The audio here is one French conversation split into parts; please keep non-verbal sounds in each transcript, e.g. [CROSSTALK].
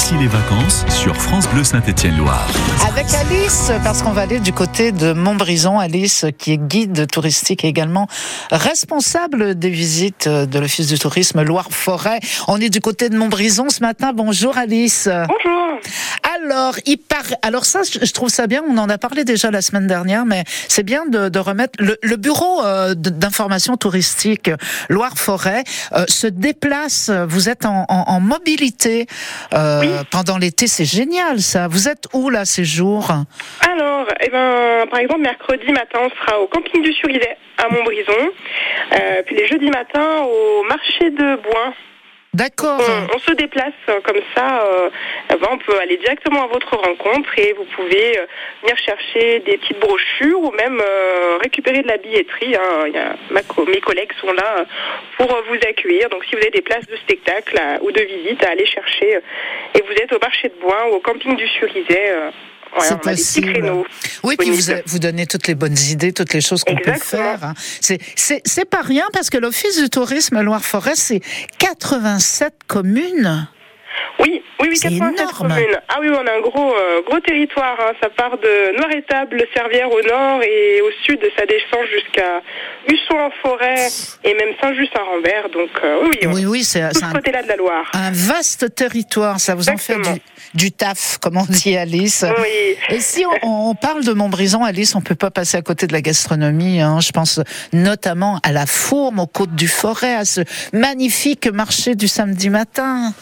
Ici les vacances sur France Bleu Saint-Étienne-Loire. Avec Alice, parce qu'on va aller du côté de Montbrison. Alice, qui est guide touristique et également responsable des visites de l'Office du tourisme Loire-Forêt. On est du côté de Montbrison ce matin. Bonjour Alice. Bonjour. Alors, il paraît. Alors ça, je trouve ça bien. On en a parlé déjà la semaine dernière, mais c'est bien de, de, remettre le, le bureau euh, d'information touristique Loire-Forêt euh, se déplace. Vous êtes en, en, en mobilité euh, Oui. pendant l'été. C'est génial, ça. Vous êtes où là ces jours? Alors, eh ben, par exemple, mercredi matin, on sera au camping du Surivet à Montbrison. Euh, puis les jeudis matins, au marché de Boin. D'accord. On, se déplace euh, comme ça. euh, on peut aller directement à votre rencontre et vous pouvez euh, venir chercher des petites brochures ou même euh, récupérer de la billetterie. hein. Mes collègues sont là euh, pour vous accueillir. Donc, si vous avez des places de spectacle ou de visite à aller chercher et vous êtes au marché de Boin ou au camping du Surivet, euh, ouais, C'est des possible. créneaux. Oui, puis vous, vous donnez toutes les bonnes idées, toutes les choses qu'on peut faire. hein. C'est, pas rien parce que l'Office du tourisme Loire-Forêt, c'est 87 communes. Oui, oui, oui, C'est 87 énorme. communes. Ah oui, on a un gros, euh, gros territoire. hein. Ça part de Noir-Étable, Servière au nord et au sud, ça descend jusqu'à Husson-en-Forêt et même Saint-Just-Saint-Rambert. Donc euh, oui, Oui, oui, c'est, tout ce côté-là de la Loire. un vaste territoire. Ça vous en fait du, du taf, comme on dit Alice. Oui. Et si on, on parle de Montbrison, Alice, on peut pas passer à côté de la gastronomie. Hein. Je pense notamment à la Fourme, aux côtes du Forêt, à ce magnifique marché du samedi matin.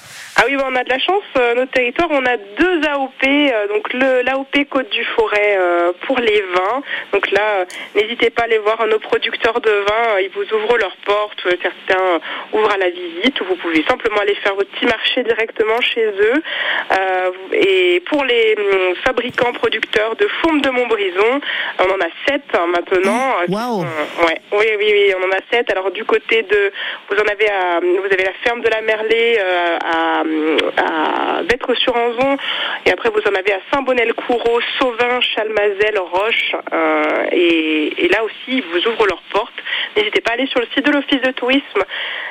Ah oui, bah, on a de la chance. euh, notre territoire, on a deux AOP. euh, donc le l'AOP Côte du Forêt euh, pour les vins. Donc là, n'hésitez pas à aller voir nos producteurs de vins. Ils vous ouvrent leurs portes. Certains ouvrent à la visite. Ou vous pouvez simplement aller faire votre petit marché directement chez eux. Et pour les hum, fabricants producteurs de fourmes de Montbrison, on en a sept hein, maintenant. Waouh. Euh, Ouais, oui, oui, oui, on en a sept. Alors du côté de, vous en avez à, vous avez la ferme de la Merlée à, à Vêtre-sur-Anzon, et après vous en avez à Saint-Bonnet-le-Coureau, Sauvin, Chalmazel, Roche, euh, et, et là aussi ils vous ouvrent leurs portes. N'hésitez pas à aller sur le site de l'Office de tourisme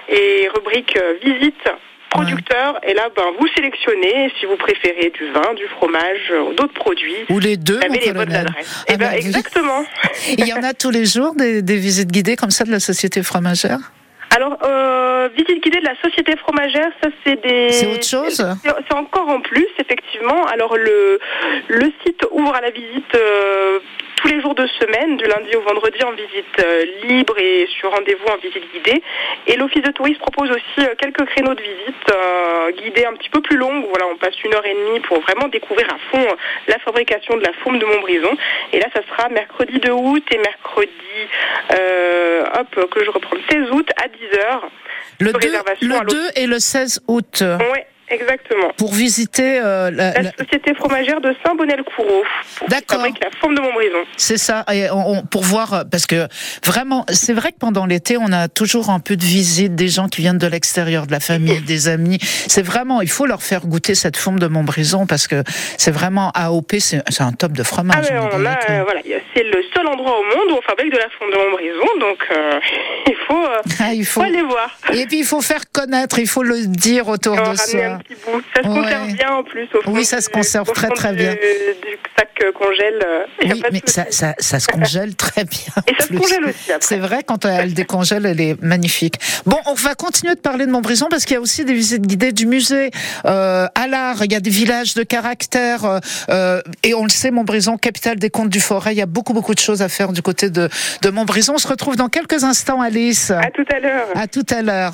et rubrique euh, visite. Producteur, et là, ben, vous sélectionnez si vous préférez du vin, du fromage d'autres produits. Ou les deux, Vous les bonnes adresses. Ah Eh ben, bah, exactement. [LAUGHS] Il y en a tous les jours des, des visites guidées comme ça de la société fromagère? Alors, euh, visite guidée de la société fromagère, ça c'est des. C'est autre chose? C'est c'est encore en plus, effectivement. Alors le le site ouvre à la visite euh, tous les jours de semaine, du lundi au vendredi en visite euh, libre et sur rendez-vous en visite guidée. Et l'office de tourisme propose aussi euh, quelques créneaux de visite euh, guidés un petit peu plus longues. Voilà, on passe une heure et demie pour vraiment découvrir à fond euh, la fabrication de la fourme de Montbrison. Et là, ça sera mercredi 2 août et mercredi, euh, hop, que je reprends, le 16 août à 10h. Le, Sur 2, réservation à le 2 et le 16 août Oui, exactement. pour visiter euh, la- société fromagère de Saint-Bonnet-le-Coureau. D'accord. fabrique la forme de Montbrison. C'est ça, et on- on- pour voir, euh, parce que vraiment, c'est vrai que pendant l'été, on a toujours un peu de visite des gens qui viennent de l'extérieur, de la famille, des amis. C'est vraiment, il faut leur faire goûter cette forme de Montbrison parce que c'est vraiment AOP, c'est un top de Ah fromage. mais on on est a, d'accord. euh, voilà, c'est le seul endroit au monde où on fabrique de la forme de Montbrison, donc euh, [LAUGHS] il faut, euh, Ah, [LAUGHS] il faut faut. aller voir. Et puis il faut faire connaître, il faut le dire autour on de soi. Un petit bout. Ça se Ouais. conserve bien en plus au fond. Oui, ça se conserve très, très bien. Du sac euh, congèle. euh, a Oui, mais ça, ça, ça se congèle [LAUGHS] très bien. Et ça se congèle aussi. C'est vrai, quand elle décongèle, elle est magnifique. Bon, on va continuer de parler de Montbrison parce qu'il y a aussi des visites guidées du musée euh, à l'art. Il y a des villages de caractère euh, euh, et on le sait, Montbrison, capitale des contes du forêt. Il y a beaucoup, beaucoup de choses à faire du côté de, de Montbrison. On se retrouve dans quelques instants, Alice. À tout à l'heure. À tout à l'heure.